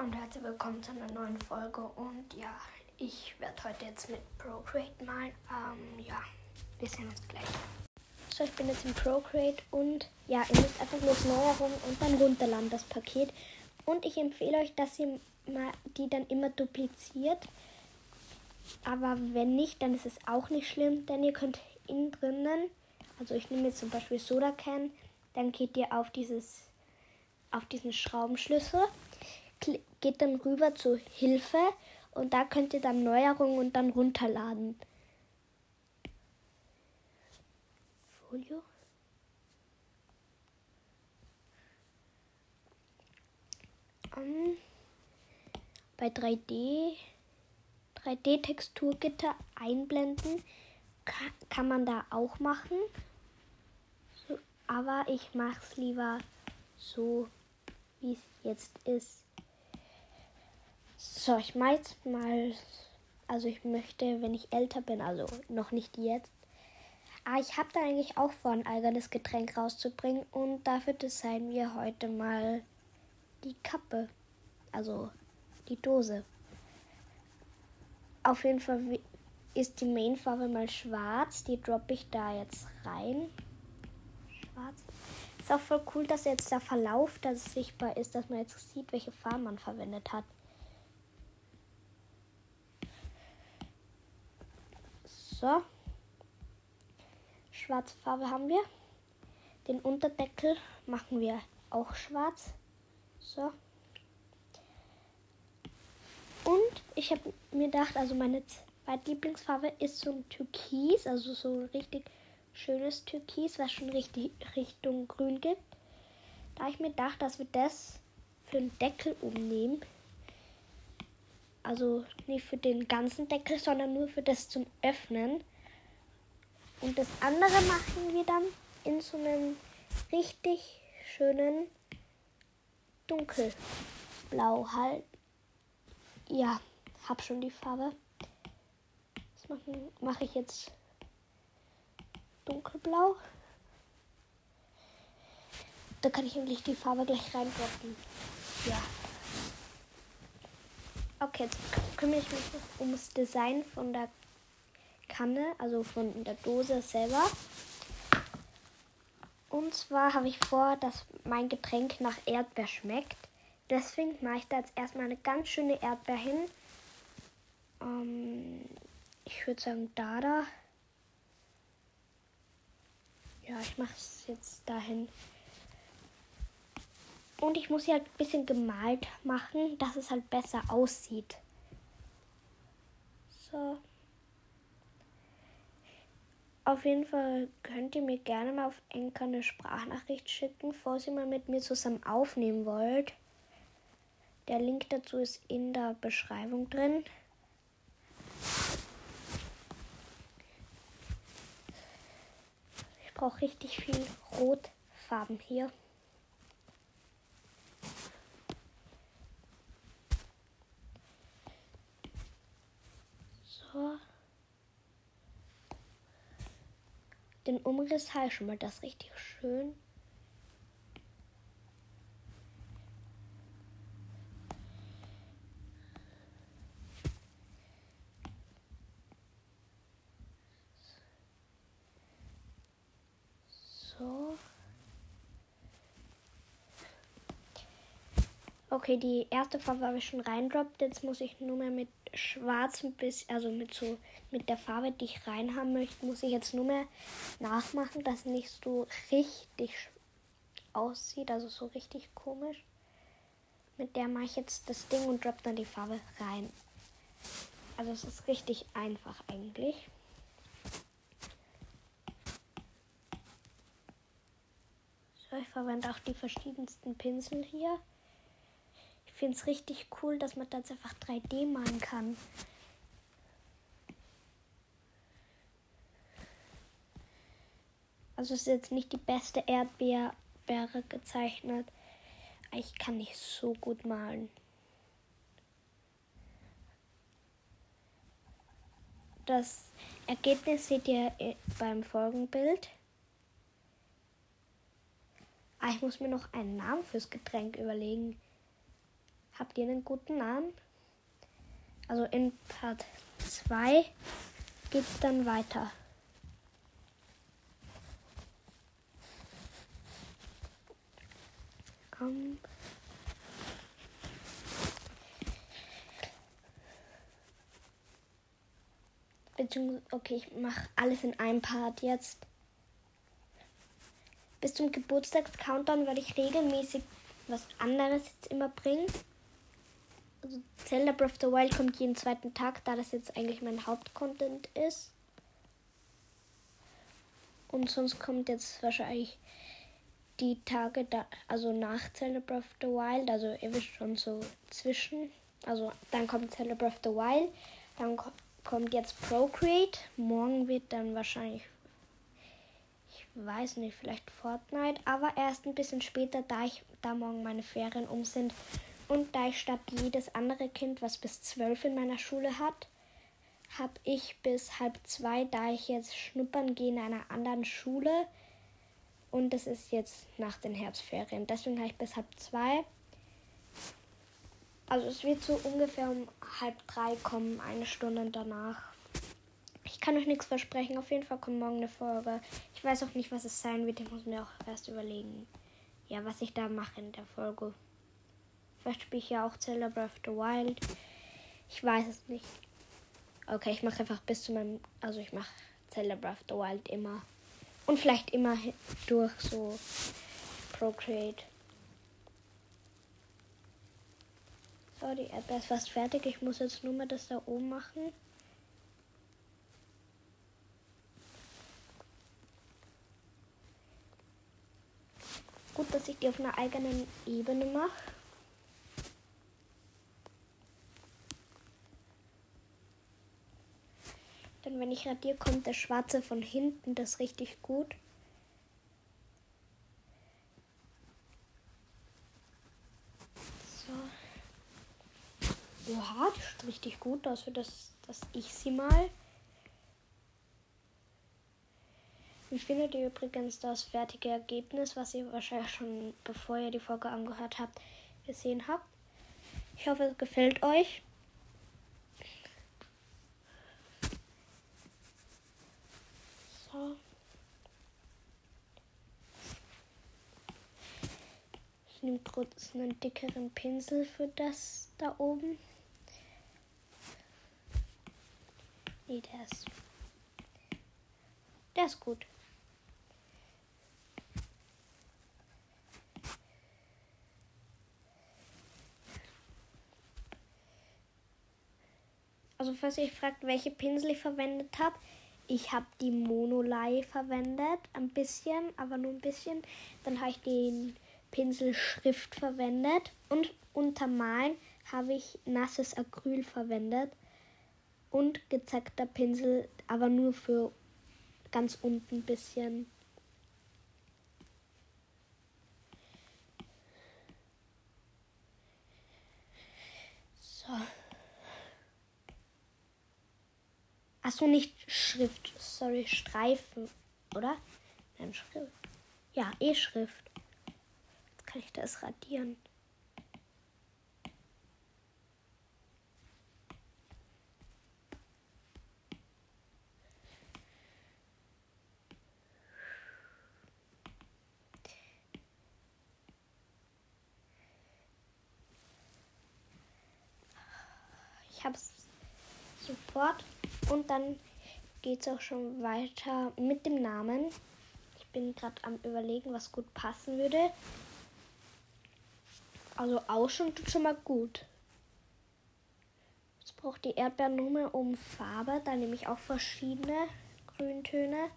und herzlich willkommen zu einer neuen Folge. Und ja, ich werde heute jetzt mit Procreate malen. Ähm, ja, wir sehen uns gleich. So, ich bin jetzt in Procreate und ja, ihr müsst einfach bloß Neuerungen und dann runterladen das Paket. Und ich empfehle euch, dass ihr mal die dann immer dupliziert. Aber wenn nicht, dann ist es auch nicht schlimm, denn ihr könnt innen drinnen, also ich nehme jetzt zum Beispiel Soda Can, dann geht ihr auf dieses auf diesen Schraubenschlüssel geht dann rüber zu Hilfe und da könnt ihr dann Neuerungen und dann runterladen. Folio. Um, ähm, bei 3D 3D Texturgitter einblenden kann, kann man da auch machen. So, aber ich mache es lieber so, wie es jetzt ist. So, ich mache jetzt mal. Also, ich möchte, wenn ich älter bin, also noch nicht jetzt. Ah, ich habe da eigentlich auch vor, ein eigenes Getränk rauszubringen. Und dafür designen wir heute mal die Kappe. Also die Dose. Auf jeden Fall ist die Mainfarbe mal schwarz. Die droppe ich da jetzt rein. Schwarz. Ist auch voll cool, dass jetzt der Verlauf da sichtbar ist, dass man jetzt sieht, welche Farben man verwendet hat. So. Schwarze Farbe haben wir. Den Unterdeckel machen wir auch schwarz. So. Und ich habe mir gedacht, also meine zweite Lieblingsfarbe ist so ein Türkis, also so ein richtig schönes Türkis, was schon richtig Richtung Grün gibt. Da ich mir gedacht, dass wir das für den Deckel umnehmen. Also nicht für den ganzen Deckel, sondern nur für das zum Öffnen. Und das andere machen wir dann in so einem richtig schönen dunkelblau halt. Ja, hab schon die Farbe. Das mache mach ich jetzt dunkelblau. Da kann ich eigentlich die Farbe gleich reindroppen. Ja. Okay, jetzt kümmere ich mich ums Design von der Kanne, also von der Dose selber. Und zwar habe ich vor, dass mein Getränk nach Erdbeer schmeckt. Deswegen mache ich da jetzt erstmal eine ganz schöne Erdbeer hin. Ähm, ich würde sagen, da da. Ja, ich mache es jetzt dahin. Und ich muss sie halt ein bisschen gemalt machen, dass es halt besser aussieht. So. Auf jeden Fall könnt ihr mir gerne mal auf Enker eine Sprachnachricht schicken, falls ihr mal mit mir zusammen aufnehmen wollt. Der Link dazu ist in der Beschreibung drin. Ich brauche richtig viel Rotfarben hier. So. Den Umriss habe ich schon mal das richtig schön. So. Okay, die erste Farbe habe ich schon reindroppt. Jetzt muss ich nur mehr mit schwarz ein bisschen, also mit so mit der Farbe, die ich rein haben möchte, muss ich jetzt nur mehr nachmachen, dass nicht so richtig aussieht, also so richtig komisch. Mit der mache ich jetzt das Ding und drop dann die Farbe rein. Also es ist richtig einfach eigentlich. So, ich verwende auch die verschiedensten Pinsel hier finde es richtig cool, dass man das einfach 3D malen kann. Also ist jetzt nicht die beste Erdbeere gezeichnet. Ich kann nicht so gut malen. Das Ergebnis seht ihr äh, beim Folgenbild. Ah, ich muss mir noch einen Namen fürs Getränk überlegen. Habt ihr einen guten Namen? Also in Part 2 geht es dann weiter. Um, okay, ich mache alles in einem Part jetzt. Bis zum Geburtstags-Countdown werde ich regelmäßig was anderes jetzt immer bringen. Also Zelda Breath of the Wild kommt jeden zweiten Tag, da das jetzt eigentlich mein Hauptcontent ist. Und sonst kommt jetzt wahrscheinlich die Tage da, also nach Zelda Breath of the Wild, also ihr wisst schon so zwischen. Also dann kommt Zelda Breath of the Wild, dann kommt jetzt Procreate. Morgen wird dann wahrscheinlich, ich weiß nicht, vielleicht Fortnite, aber erst ein bisschen später, da ich da morgen meine Ferien um sind und da ich statt jedes andere Kind, was bis zwölf in meiner Schule hat, habe ich bis halb zwei, da ich jetzt schnuppern gehe in einer anderen Schule. Und das ist jetzt nach den Herbstferien. Deswegen habe ich bis halb zwei. Also es wird so ungefähr um halb drei kommen, eine Stunde danach. Ich kann euch nichts versprechen. Auf jeden Fall kommt morgen eine Folge. Ich weiß auch nicht, was es sein wird. Ich muss mir auch erst überlegen, ja, was ich da mache in der Folge. Vielleicht spiele ich ja auch Zelda Breath of the Wild. Ich weiß es nicht. Okay, ich mache einfach bis zu meinem. Also ich mache Zelda Breath of the Wild immer. Und vielleicht immer durch so Procreate. So, die App ist fast fertig. Ich muss jetzt nur mal das da oben machen. Gut, dass ich die auf einer eigenen Ebene mache. Denn wenn ich radiere, kommt der schwarze von hinten. Das richtig gut. Oha, die sieht richtig gut aus für das, dass ich sie mal. Wie findet ihr übrigens das fertige Ergebnis, was ihr wahrscheinlich schon bevor ihr die Folge angehört habt, gesehen habt? Ich hoffe, es gefällt euch. So. Ich nehme kurz einen dickeren Pinsel für das da oben. Nee, der ist. Der ist gut. Also falls ihr euch fragt, welche Pinsel ich verwendet habe, ich habe die Monolei verwendet, ein bisschen, aber nur ein bisschen. Dann habe ich den Pinsel Schrift verwendet und untermalen habe ich nasses Acryl verwendet und gezackter Pinsel, aber nur für ganz unten ein bisschen. So. Achso, nicht Schrift, sorry, Streifen, oder? Nein, Schrift. Ja, E-Schrift. Jetzt kann ich das radieren. Ich habe es sofort und dann geht es auch schon weiter mit dem Namen. Ich bin gerade am überlegen, was gut passen würde. Also Ausschuss tut schon mal gut. Jetzt braucht die Erdbeernummer um Farbe. Da nehme ich auch verschiedene Grüntöne.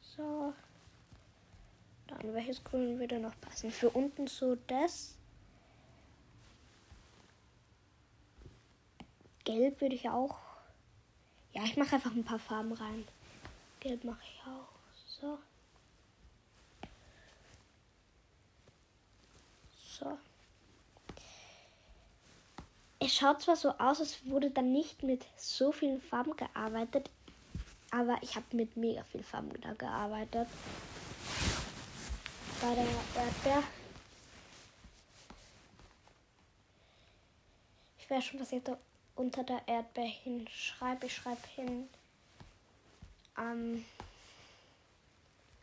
So. Dann welches Grün würde noch passen? Für unten so das. Gelb würde ich auch. Ja, ich mache einfach ein paar Farben rein. Gelb mache ich auch. So. So. Es schaut zwar so aus, als wurde dann nicht mit so vielen Farben gearbeitet, aber ich habe mit mega viel Farben da gearbeitet. Bei der Erdbeer. Ich weiß schon, was ich da unter der Erdbeere hinschreibe. Ich schreibe hin. Ähm,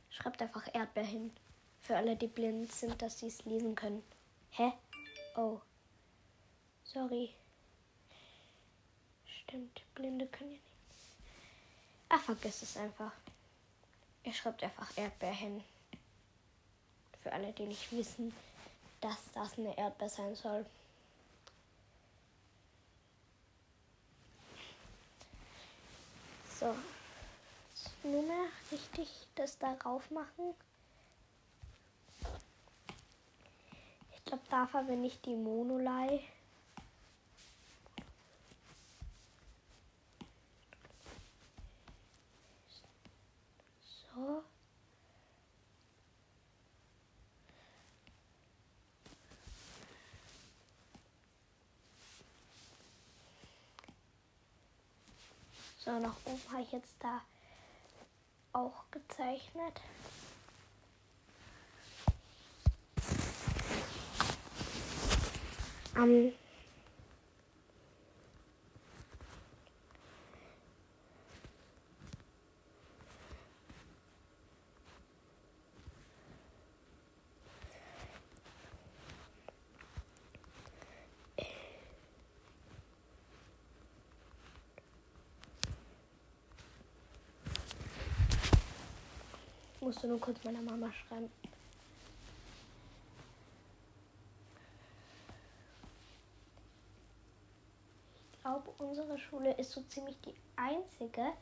schreibt einfach Erdbeer hin. Für alle, die blind sind, dass sie es lesen können. Hä? Oh. Sorry. Stimmt, Blinde können ja nicht. Ach, vergiss es einfach. Ihr schreibt einfach Erdbeer hin. Für alle, die nicht wissen, dass das eine Erdbeer sein soll. So. Nur mehr richtig das darauf machen. Ich glaube, da verwende ich die Monolei. So. So, nach oben habe ich jetzt da auch gezeichnet. Ähm, musst du nur kurz meiner Mama schreiben. Ich glaube, unsere Schule ist so ziemlich die einzige,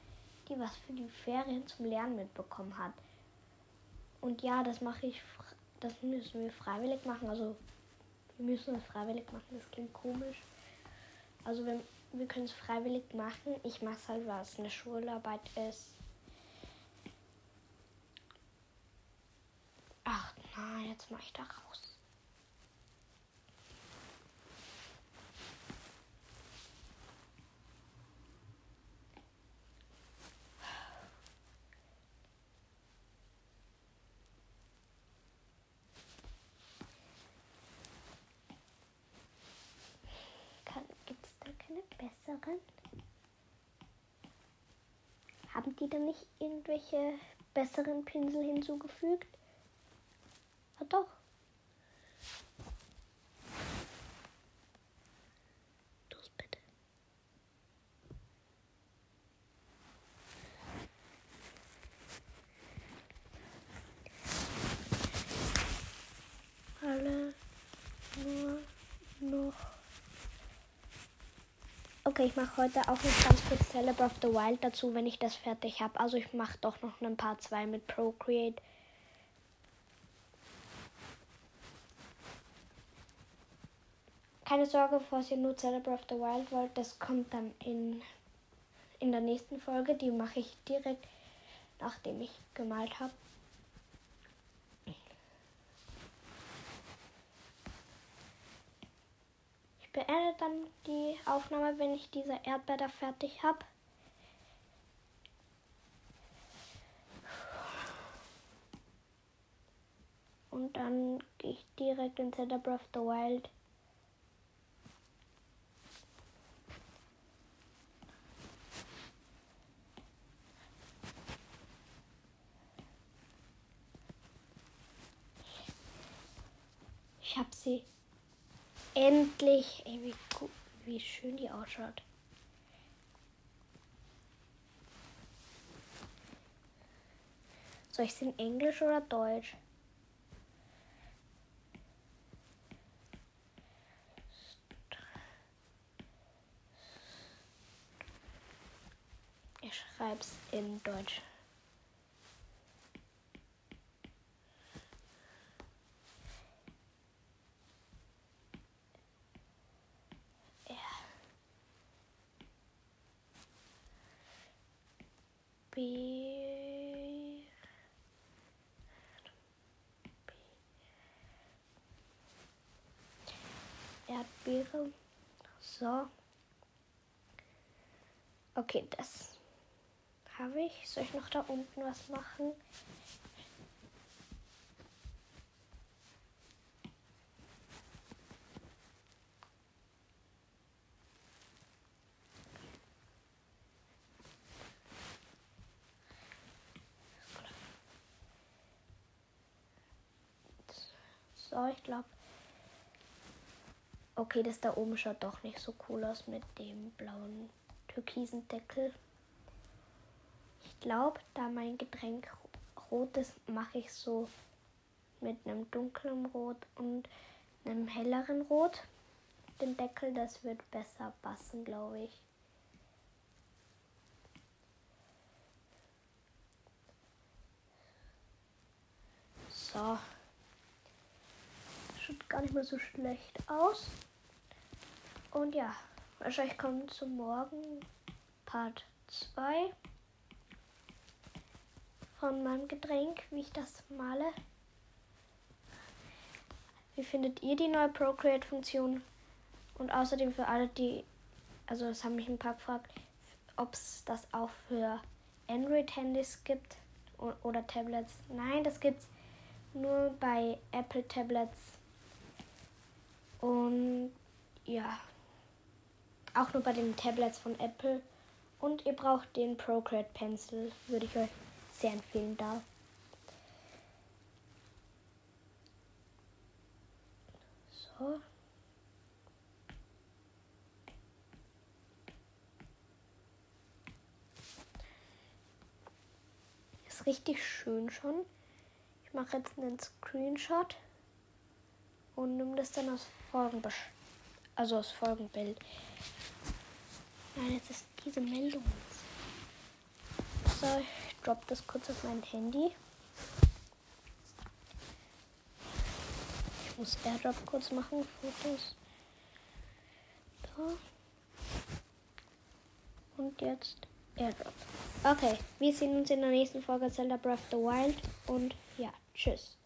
die was für die Ferien zum Lernen mitbekommen hat. Und ja, das mache ich, das müssen wir freiwillig machen. Also wir müssen es freiwillig machen. Das klingt komisch. Also wir, wir können es freiwillig machen. Ich mache es halt, was eine Schularbeit ist. Ach nein, jetzt mache ich da raus. Gibt es da keine besseren? Haben die dann nicht irgendwelche besseren Pinsel hinzugefügt? Doch. Los, bitte. Alle nur noch. Okay, ich mache heute auch noch ganz kurz Celebrate of the Wild dazu, wenn ich das fertig habe. Also ich mache doch noch ein paar zwei mit Procreate. Keine Sorge, falls ihr nur Celebrate of the Wild wollt, das kommt dann in, in der nächsten Folge. Die mache ich direkt, nachdem ich gemalt habe. Ich beende dann die Aufnahme, wenn ich diese Erdbeer fertig habe. Und dann gehe ich direkt in Celebrate of the Wild. Ich hab sie. Endlich. Ey, wie, wie schön die ausschaut. Soll ich sie in Englisch oder Deutsch? Ich schreib's in Deutsch. Erdbeer. Erdbeere. So. Okay, das habe ich. Soll ich noch da unten was machen? So, ich glaube. Okay, das da oben schaut doch nicht so cool aus mit dem blauen türkisen Deckel. Ich glaube, da mein Getränk rot ist, mache ich so mit einem dunklen Rot und einem helleren Rot den Deckel. Das wird besser passen, glaube ich. So. Schaut gar nicht mehr so schlecht aus. Und ja, wahrscheinlich kommt zum Morgen Part 2 von meinem Getränk, wie ich das male. Wie findet ihr die neue Procreate-Funktion? Und außerdem für alle, die, also das haben mich ein paar gefragt, ob es das auch für Android-Handys gibt oder Tablets. Nein, das gibt es nur bei Apple Tablets. Und ja, auch nur bei den Tablets von Apple. Und ihr braucht den Procreate Pencil, würde ich euch sehr empfehlen da. So. Ist richtig schön schon. Ich mache jetzt einen Screenshot und nehme das dann aus Folgenbild. Also aus Folgenbild. Nein, jetzt ist diese Meldung. So, ich drop das kurz auf mein Handy. Ich muss AirDrop kurz machen, Fotos. Da. Und jetzt AirDrop. Okay, wir sehen uns in der nächsten Folge Zelda Breath of the Wild und ja, tschüss.